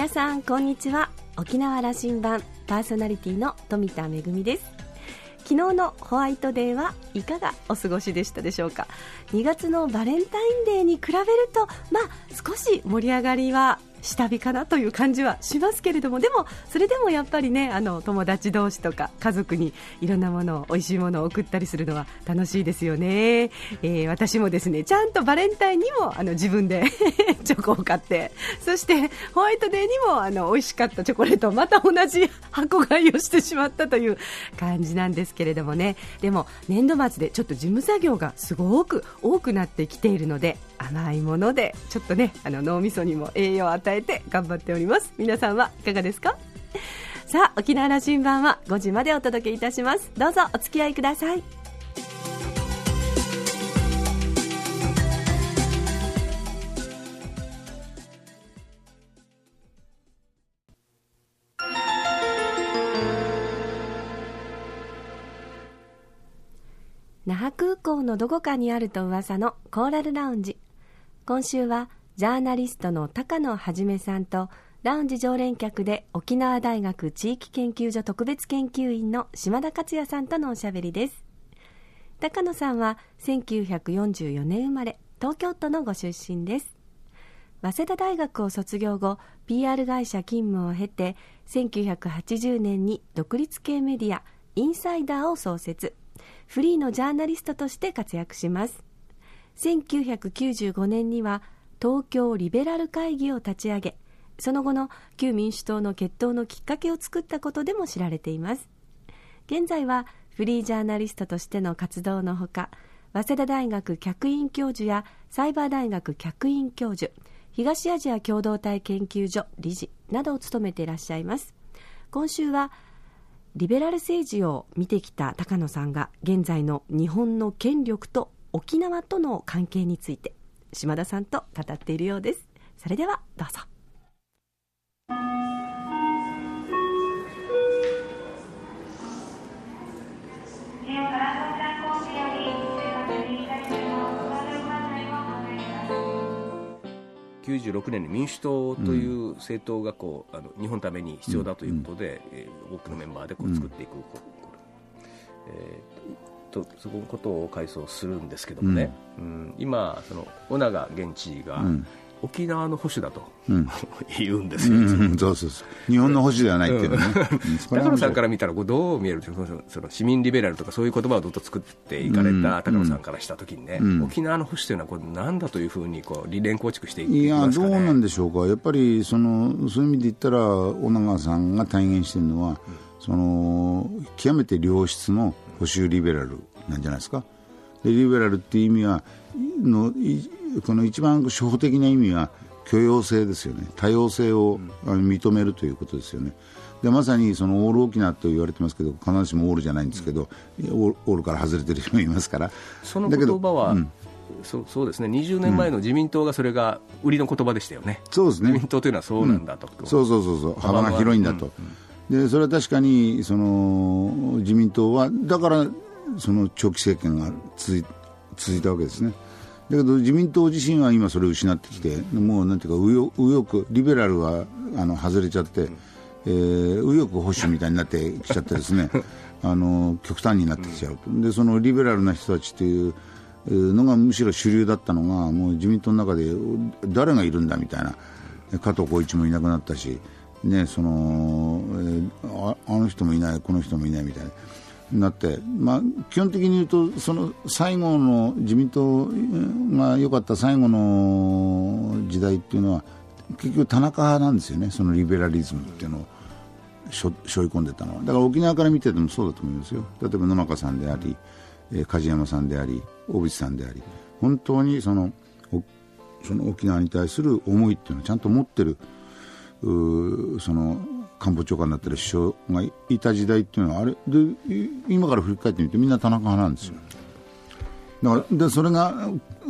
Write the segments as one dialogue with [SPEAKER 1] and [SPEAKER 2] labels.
[SPEAKER 1] 皆さんこんにちは。沖縄羅針盤パーソナリティの富田恵です。昨日のホワイトデーはいかがお過ごしでしたでしょうか？2月のバレンタインデーに比べるとまあ少し盛り上がりは下火かなという感じはしますけれどもでもそれでもやっぱりねあの友達同士とか家族にいろんなものを美味しいものを送ったりするのは楽しいですよね、えー、私もですねちゃんとバレンタインにもあの自分で チョコを買ってそしてホワイトデーにもあの美味しかったチョコレートをまた同じ箱買いをしてしまったという感じなんですけれどもね。でも年度末でちょっと事務作業がすごく多くなってきているので甘いものでちょっとねあの脳みそにも栄養を与えて頑張っております。皆さんはいかがですか？さあ沖縄羅針盤は5時までお届けいたします。どうぞお付き合いください。那覇空港のどこかにあると噂のコーラルラウンジ。今週はジャーナリストの高野はじめさんとラウンジ常連客で沖縄大学地域研究所特別研究員の島田克也さんとのおしゃべりです。高野さんは1944年生まれ東京都のご出身です。早稲田大学を卒業後 PR 会社勤務を経て1980年に独立系メディアインサイダーを創設。フリーのジャーナリストとして活躍します。1995年には東京リベラル会議を立ち上げその後の旧民主党の決闘のきっかけを作ったことでも知られています。現在はフリージャーナリストとしての活動のほか早稲田大学客員教授やサイバー大学客員教授東アジア共同体研究所理事などを務めていらっしゃいます。今週はリベラル政治を見てきた高野さんが現在の日本の権力と沖縄との関係について島田さんと語っているようです。それではどうぞ。
[SPEAKER 2] 96年に民主党という政党がこう、あの日本のために必要だということで、うん、えー、多くのメンバーでこう作っていく、うん、えー、とそこのことを回想するんですけどもね、うん、うん、今、その尾長現地が、沖縄の保守だと、うん、言うんですよ、うん。
[SPEAKER 3] うん、そうそうそう。日本の保守ではないっていうね、
[SPEAKER 2] 高野さんから見たらこれどう見えるそのその市民リベラルとかそういう言葉をずっと作っていかれた高野さんからしたときにね、沖縄の保守というのはこれ何だというふうにこう理念構築してい
[SPEAKER 3] いやどうなんでしょうか。やっぱりそのそういう意味で言ったら尾長さんが体現しているのは、その極めて良質の保守リベラルなんじゃないですか？でリベラルっていう意味はのこの一番初歩的な意味は許容性ですよね。多様性を認めるということですよね。でまさにそのオール沖縄と言われてますけど必ずしもオールじゃないんですけど、うん、オールから外れてる人もいますから。
[SPEAKER 2] その言葉は、うん、そそうですね。20年前の自民党がそれが売りの言葉でしたよね、
[SPEAKER 3] うん、そうですね。
[SPEAKER 2] 自民党というのはそうなんだと、
[SPEAKER 3] うん、そうそうそうそう。幅が広いんだと、でそれは確かにその自民党はだからその長期政権が続い続いたわけですね。だけど自民党自身は今それを失ってきてもうなんていうか右翼リベラルはあの外れちゃって、えー、右翼保守みたいになってきちゃってですね あの極端になってきちゃうとでそのリベラルな人たちというのがむしろ主流だったのがもう自民党の中で誰がいるんだみたいな加藤浩一もいなくなったし、ね、そのああの人もいないこの人もいないみたいな。なって、まあ、基本的に言うとその最後の自民党が良かった最後の時代っていうのは結局田中派なんですよねそのリベラリズムっていうのをしょ背負い込んでたのは。だから沖縄から見ててもそうだと思いますよ。例えば野中さんであり、え梶山さんであり小渕さんであり。本当にそのその沖縄に対する思いっていうのをちゃんと持ってるその官房長官だったり首相がいた時代っていうのはあれで今から振り返ってみてみんな田中派なんですよ。だからでそれが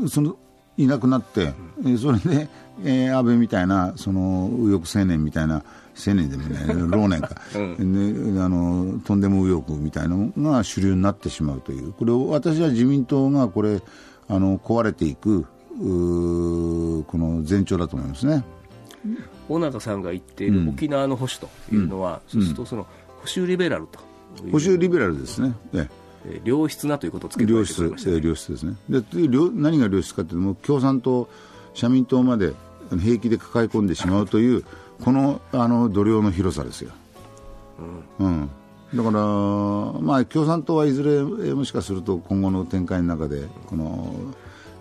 [SPEAKER 3] そのいなくなって、それで、えー、安倍みたいなその右翼青年みたいな青年でもね 老年か、うん、であのとんでも右翼みたいなのが主流になってしまうというこれを私は自民党がこれあの壊れていくこの前兆だと思いますね。
[SPEAKER 2] 尾中さんが言っている沖縄の保守というのは、そうするとその保守リベラルと
[SPEAKER 3] 保守リベラルですね、え
[SPEAKER 2] え良質なということをつけて
[SPEAKER 3] 良質、え良質ですね。で何が良質かというと共産党社民党まで平気で抱え込んでしまうというこのあの度量の広さですよ、うん、うん、だから、まあ、共産党はいずれもしかすると今後の展開の中でこの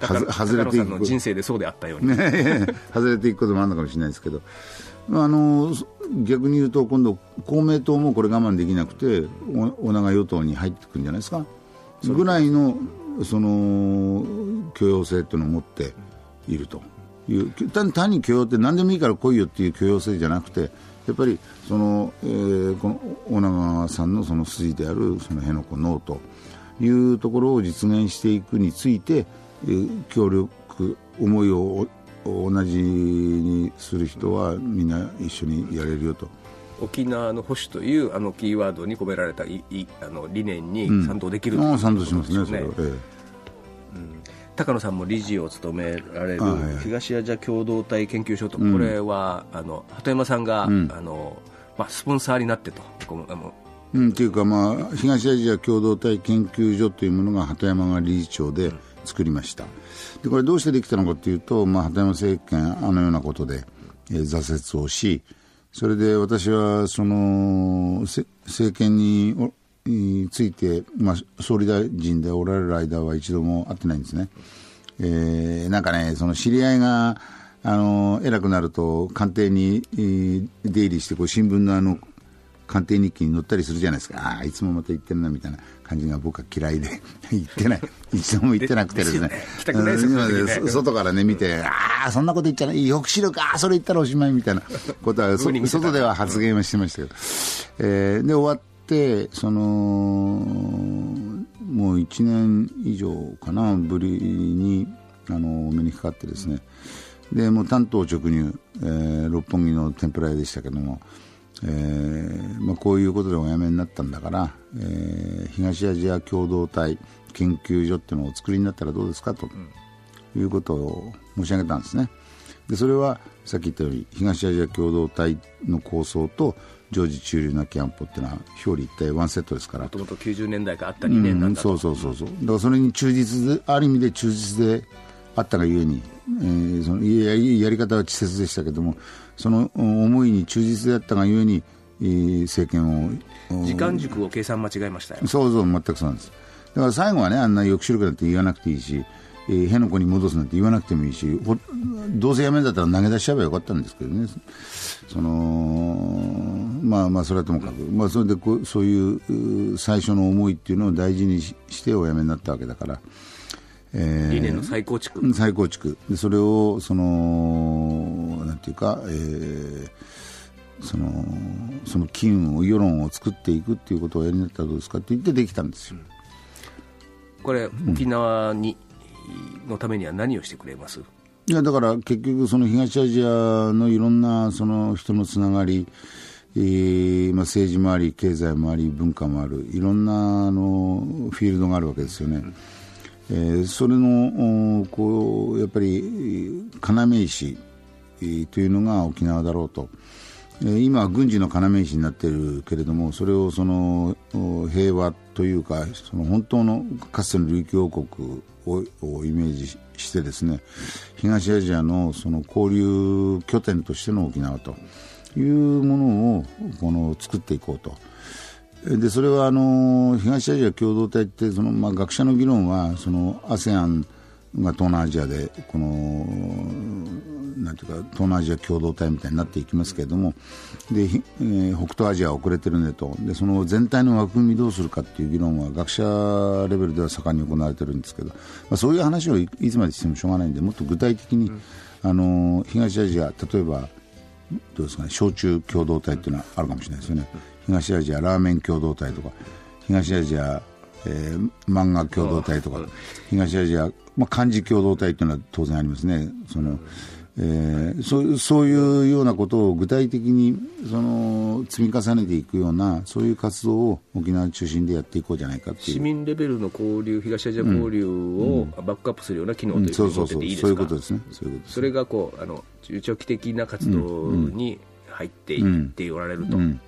[SPEAKER 2] 外れていく。人生でそうであったように、
[SPEAKER 3] ね、外れていくこともあるのかもしれないですけど。あの逆に言うと今度公明党もこれ我慢できなくてお長与党に入ってくるんじゃないですか。ぐらいのその許容性というのを持っているという。単単に許容って何でもいいから来いよっていう許容性じゃなくてやっぱりその、えー、この大長さんのその筋であるその辺野古ノーというところを実現していくについて、えー、協力思いを同じにする人はみんな一緒にやれるよと。
[SPEAKER 2] 沖縄の保守というあのキーワードに込められたいいあの理念に賛同できる、
[SPEAKER 3] うん、賛同しますね、ええ。うん、
[SPEAKER 2] 高野さんも理事を務められる東アジア共同体研究所と、これはあの鳩山さんが、あのまあ、スポンサーになってと。あの。
[SPEAKER 3] うん、というか、まあ、東アジア共同体研究所というものが鳩山が理事長で作りました、でこれどうしてできたのかというと、まあ、鳩山政権あのようなことで、えー、挫折をしそれで私はその政権について、まあ、総理大臣でおられる間は一度も会ってないんですね。えー、なんかね、その知り合いが、あの偉くなると官邸に出入りしてこう新聞のあの官邸日記に載ったりするじゃないですか。ああいつもまた言ってるなみたいな感じが僕は嫌いで。言ってない。一度も言ってなくてですね。外からね見てああそんなこと言っちゃない。抑止力ああそれ言ったらおしまいみたいな。ことは 外では発言はしてましたけど、えー、で終わってそのもう1年以上かなぶりにあのお目にかかってですね。でもう担当直入、えー、六本木の天ぷら屋でしたけどもえーまあ、こういうことでお辞めになったんだから、えー、東アジア共同体研究所っていうのをお作りになったらどうですかと、いうことを申し上げたんですね。でそれはさっき言ったように東アジア共同体の構想と常時中流なキャンプっていうのは表裏一体ワンセットですから。も
[SPEAKER 2] ともと90年代からあった理念なんだ
[SPEAKER 3] と、うん、そうそうそうそう。だからそれに忠実である意味で忠実であったがゆえに、えー、そのややり方は稚拙でしたけどもその思いに忠実であったがゆえに、政権
[SPEAKER 2] を時間軸を計算間違えましたよ。
[SPEAKER 3] そうそう全くそうなんです。だから最後はねあんな抑止力なんて言わなくていいし、えー、辺野古に戻すなんて言わなくてもいいしどうせやめるんだったら投げ出しちゃえばよかったんですけどね。そのまあまあそれはともかく、まあ、それでこそういう最初の思いっていうのを大事にしておやめになったわけだから。
[SPEAKER 2] えー、理念の再構築。
[SPEAKER 3] 再構築。でそれをそのなんていうか、えー、そのその機運を世論を作っていくっていうことをやりになったらどうですかって言ってできたんですよ、
[SPEAKER 2] これ沖縄に、うん、のためには何をしてくれます？
[SPEAKER 3] いやだから結局その東アジアのいろんなその人のつながりえーまあ、政治もあり経済もあり文化もあるいろんなあのフィールドがあるわけですよね。うんえー、それのこうやっぱり要石というのが沖縄だろうと、え、今は軍事の要石になっているけれどもそれをその平和というかその本当のかつての琉球王国ををイメージしてですね東アジアのその交流拠点としての沖縄というものをこの作っていこうと。でそれはあの東アジア共同体ってその、まあ、学者の議論はその ASEAN が東南アジアでこのなんていうか東南アジア共同体みたいになっていきますけれどもで、えー、北東アジアは遅れてるねとでその全体の枠組みどうするかっていう議論は学者レベルでは盛んに行われてるんですけど、まあ、そういう話をいつまでしてもしょうがないんでもっと具体的に、うん、あの東アジア例えばどうですかね焼酎共同体っていうのはあるかもしれないですよね。東アジアラーメン共同体とか東アジア、えー、漫画共同体とか東アジア、まあ、漢字共同体というのは当然ありますね。その、ええー、そうそういうようなことを具体的にその積み重ねていくようなそういう活動を沖縄中心でやっていこうじゃないかっていう。
[SPEAKER 2] 市民レベルの交流東アジア交流をバックアップするような機能というふうに思ってていいですか、
[SPEAKER 3] そういうことですね。そういうこと
[SPEAKER 2] それがこうあの中長期的な活動に入っていっておられると、うん、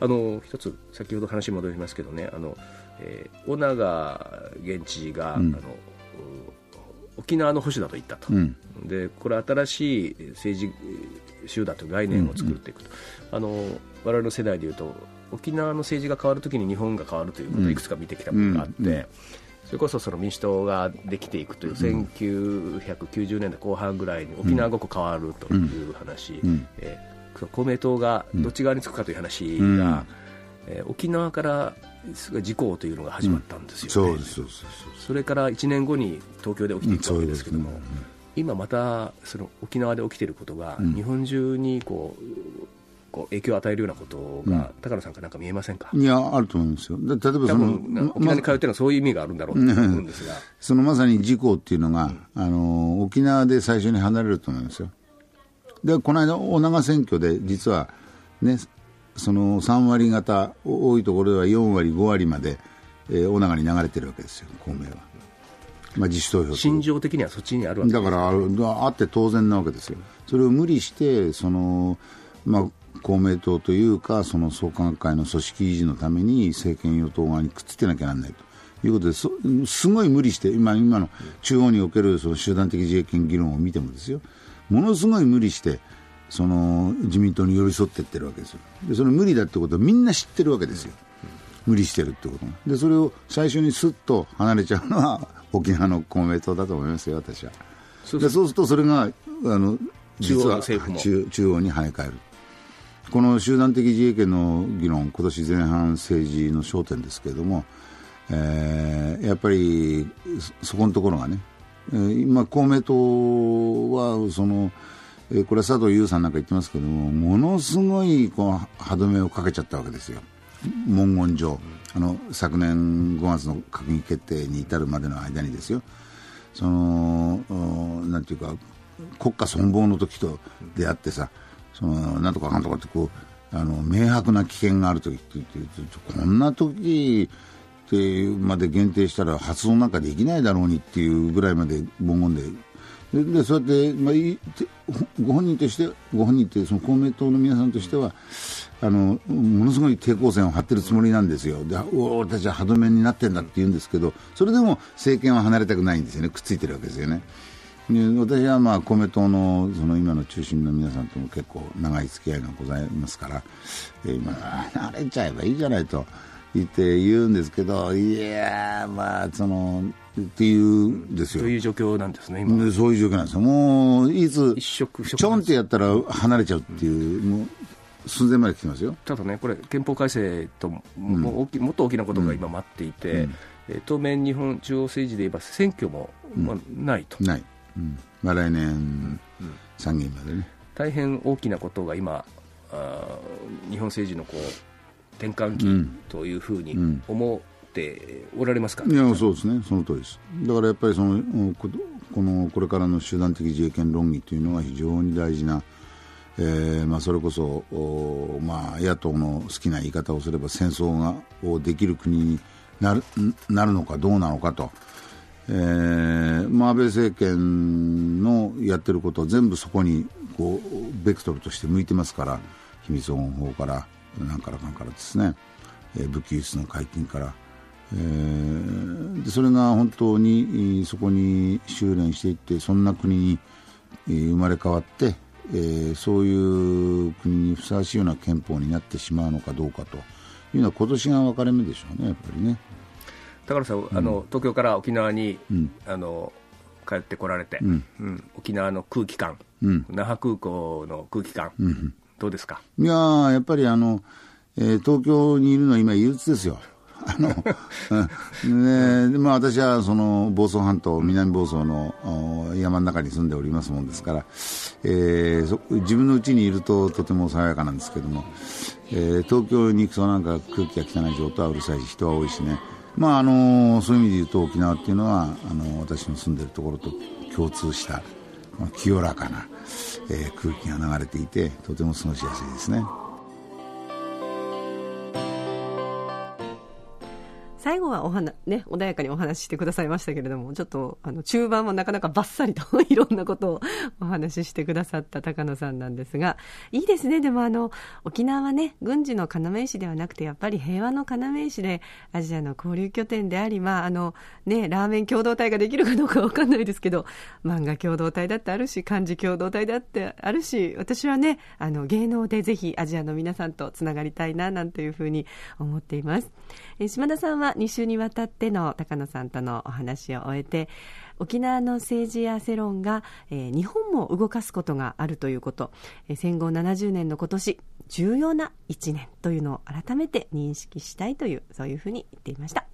[SPEAKER 2] あの一つ先ほど話戻りますけどねあの、えー、尾長現知事が、あの沖縄の保守だと言ったと、うん、でこれ新しい政治集団という概念を作っていくと、うん。うん、あの我々の世代でいうと沖縄の政治が変わるときに日本が変わるということをいくつか見てきたことがあって、うん。うん、それこそその民主党ができていくという1990年代後半ぐらいに沖縄ごく変わるという話、うん、えー、公明党がどっち側につくかという話が、えー、沖縄から事故というのが始まったんですよね、それから1年後に東京で起きていくわけですけども、今またその沖縄で起きていることが、日本中にこうこう影響を与えるようなことが、高野さんかなんか見えませんか？
[SPEAKER 3] いや、あると思うんですよ、例えばその
[SPEAKER 2] 沖縄に通ってるのはそういう意味があるんだろうと思うんですが、
[SPEAKER 3] そのまさに事故っていうのが、あの沖縄で最初に離れると思いますよ。でこの間、大長選挙で実は、ね、その3割方、多いところでは4割、5割まで、えー、大長に流れてるわけですよ、公明は。まあ、自主投票
[SPEAKER 2] 心情的にはそっちにあるわけ
[SPEAKER 3] だからあって当然なわけですよ、それを無理してその、まあ、公明党というかその創価学会の組織維持のために政権与党側にくっつけなきゃならないと。いうことですすごい無理して今今の中央におけるその集団的自衛権議論を見てもですよものすごい無理してその自民党に寄り添っていってるわけですよ。でその無理だってことをみんな知ってるわけですよ。無理してるってことでそれを最初にすっと離れちゃうのは 沖縄の公明党だと思いますよ私は。そうするとそれがあの実は中央に跳ね返る。この集団的自衛権の議論今年前半政治の焦点ですけれども、えー、やっぱりそこのところがね、えー、今公明党はそのこれは佐藤優さんなんか言ってますけどもものすごいこう歯止めをかけちゃったわけですよ、文言上、あの昨年5月の閣議決定に至るまでの間にですよ、そのなんていうか、国家存亡の時と出会ってさ、そのなんとかかんとかってこうあの明白な危険がある時って言ってこんな時てまで限定したら発音なんかできないだろうにっていうぐらいまで文言で。でそうやって、まあ、ご本人としてご本人ってその公明党の皆さんとしてはあのものすごい抵抗線を張ってるつもりなんですよ。で俺たちは歯止めになってんだって言うんですけどそれでも政権は離れたくないんですよね。くっついてるわけですよね。私はまあ公明党のその今の中心の皆さんとも結構長い付き合いがございますから、えー、今、慣れちゃえばいいじゃないと。言って言うんですけど、いやまあそのっていうんですよ。
[SPEAKER 2] そういう状況なんですね、今。
[SPEAKER 3] そういう状況なんですよ。もう、いつ、ちょんってやったら離れちゃうっていう、もう、寸前まで来てますよ。
[SPEAKER 2] ただね、これ、憲法改正とも、ももっと大きなことが今待っていて、うん、当面、日本中央政治で言えば、選挙も、まあ、ないと。
[SPEAKER 3] ない。うんまあ、来年、参議院までね。
[SPEAKER 2] 大変大きなことが今、あ日本政治のこう転換期というふうに思っておられますか、
[SPEAKER 3] いやそうですね、その通りです。だからやっぱりそのこのこれからの集団的自衛権論議というのは非常に大事な、えーまあ、それこそ、まあ、野党の好きな言い方をすれば戦争がをできる国になるなるのかどうなのかと。えーまあ、安倍政権のやってること全部そこにこうベクトルとして向いてますから秘密保護法からなんからかんからですね、えー、武器輸出の解禁から、えー、でそれが本当にそこに修練していってそんな国に生まれ変わって、えー、そういう国にふさわしいような憲法になってしまうのかどうかというのは今年が分かれ目でしょうねやっぱりね。
[SPEAKER 2] 高野さん、うん、あの東京から沖縄に、うん、あの帰ってこられて、うん、うん、沖縄の空気感、那覇空港の空気感、どうですか？
[SPEAKER 3] いややっぱりあの、えー、東京にいるのは今、憂鬱ですよ。あの、ねまあ、私はその房総半島、南房総の山の中に住んでおりますもんですから、えー、自分の家にいるととても爽やかなんですけども、えー、東京に行くとなんか空気が汚い状態はうるさいし、人は多いしね、まああのそういう意味で言うと沖縄っていうのはあの私の住んでるところと共通した、清らかな、え、空気が流れていてとても過ごしやすいですね。
[SPEAKER 1] はお話、ね、穏やかにお話ししてくださいましたけれども、ちょっと、あの、中盤はなかなかバッサリと いろんなことをお話ししてくださった高野さんなんですが、いいですね。でもあの、沖縄はね、軍事の要石ではなくて、やっぱり平和の要石で、アジアの交流拠点であり、まあ、あの、ね、ラーメン共同体ができるかどうかわかんないですけど、漫画共同体だってあるし、漢字共同体だってあるし、私はね、あの、芸能でぜひアジアの皆さんとつながりたいな、なんていうふうに思っています。え島田さんは2週にわたっての高野さんとのお話を終えて沖縄の政治や世論が、えー、日本も動かすことがあるということ、えー、戦後70年の今年重要な1年というのを改めて認識したいというそういうふうに言っていました。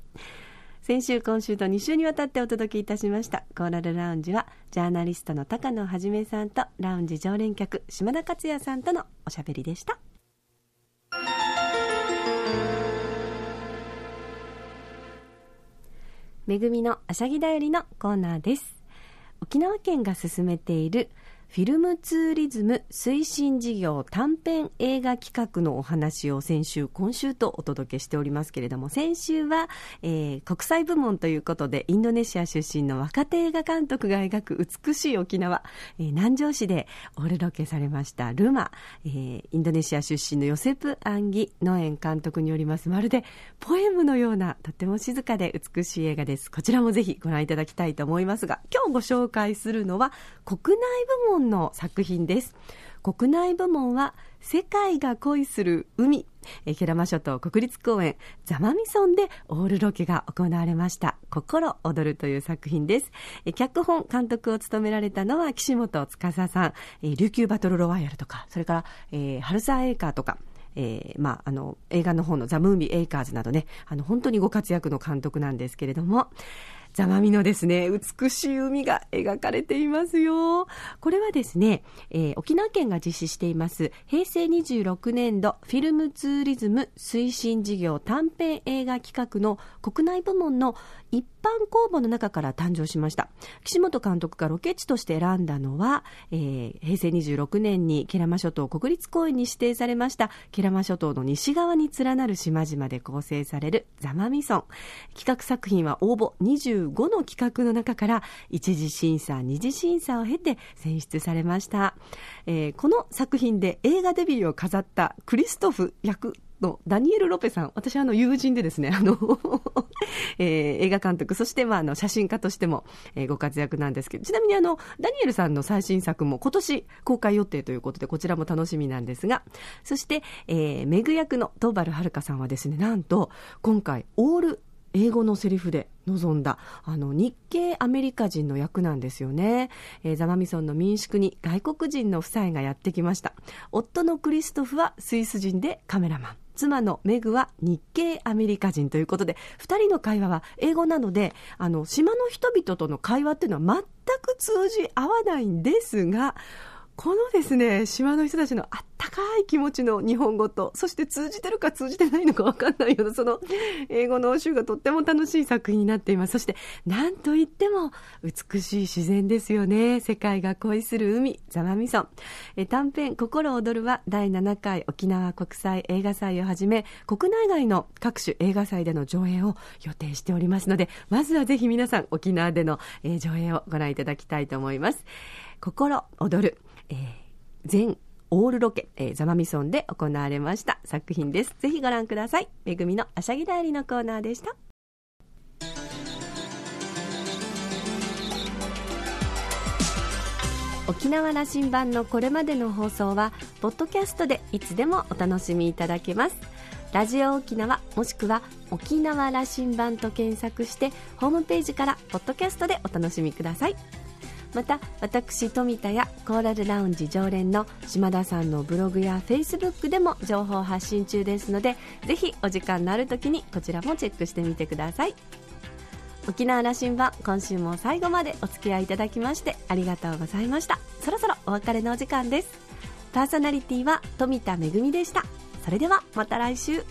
[SPEAKER 1] 先週今週と2週にわたってお届けいたしましたコーラルラウンジはジャーナリストの高野はじめさんとラウンジ常連客島田克也さんとのおしゃべりでした。めぐみのあしゃぎだよりのコーナーです。沖縄県が進めているフィルムツーリズム推進事業短編映画企画のお話を先週、今週とお届けしておりますけれども、先週は、えー、国際部門ということで、インドネシア出身の若手映画監督が描く美しい沖縄、えー、南城市でオールロケされましたルマ、えー、インドネシア出身のヨセプ・アンギ・ノエン監督によります、まるでポエムのような、とても静かで美しい映画です。こちらもぜひご覧いただきたいと思いますが、今日ご紹介するのは、国内部門門の作品です。国内部門は世界が恋する海。えケラマ諸島国立公園ザマミソンでオールロケが行われました。心躍るという作品です。え脚本監督を務められたのは岸本司さん。え琉球バトルロワイヤルとかそれから、えー、ハルサーエーカーとか。えー、まあ、あの、映画の方のザ・ムービー・エイカーズなどね、あの、本当にご活躍の監督なんですけれども、ザマミのですね、美しい海が描かれていますよ。これはですね、えー、沖縄県が実施しています、平成26年度フィルムツーリズム推進事業短編映画企画の国内部門の一般公募の中から誕生しました。岸本監督がロケ地として選んだのは、えー、平成26年にケラマ諸島国立公園に指定されましたケラマ諸島の西側に連なる島々で構成されるザマミソン。企画作品は応募25の企画の中から一次審査、二次審査を経て選出されました。えー、この作品で映画デビューを飾ったクリストフ役のダニエル・ロペさん、私はあの友人でですね、あの えー、映画監督、そしてまああの写真家としても、えー、ご活躍なんですけど、ちなみにあの、ダニエルさんの最新作も今年公開予定ということで、こちらも楽しみなんですが、そして、えー、メグ役の東原遥さんはですね、なんと、今回、オール英語のセリフで臨んだあの日系アメリカ人の役なんですよね、えー、ザマミソンの民宿に外国人の夫妻がやってきました。夫のクリストフはスイス人でカメラマン。妻のメグは日系アメリカ人ということで、2人の会話は英語なので、あの、島の人々との会話っていうのは全く通じ合わないんですが、このですね、島の人たちのあったかい気持ちの日本語と、そして通じてるか通じてないのかわかんないような、その英語の応酬がとっても楽しい作品になっています。そして、なんといっても美しい自然ですよね。世界が恋する海、ザマミソン。え短編、心躍るは第7回沖縄国際映画祭をはじめ、国内外の各種映画祭での上映を予定しておりますので、まずはぜひ皆さん沖縄での、え上映をご覧いただきたいと思います。心躍る。えー、全オールロケ、えー、ザマミソンで行われました作品です。ぜひご覧ください。めぐみのあしゃぎだよりのコーナーでした。沖縄羅針盤のこれまでの放送は、ポッドキャストでいつでもお楽しみいただけます。ラジオ沖縄もしくは沖縄羅針盤と検索して、ホームページからポッドキャストでお楽しみください。また私富田やコーラルラウンジ常連の島田さんのブログやフェイスブックでも情報発信中ですのでぜひお時間のある時にこちらもチェックしてみてください。沖縄羅針盤今週も最後までお付き合いいただきましてありがとうございました。そろそろお別れのお時間です。パーソナリティは富田恵でした。それではまた来週。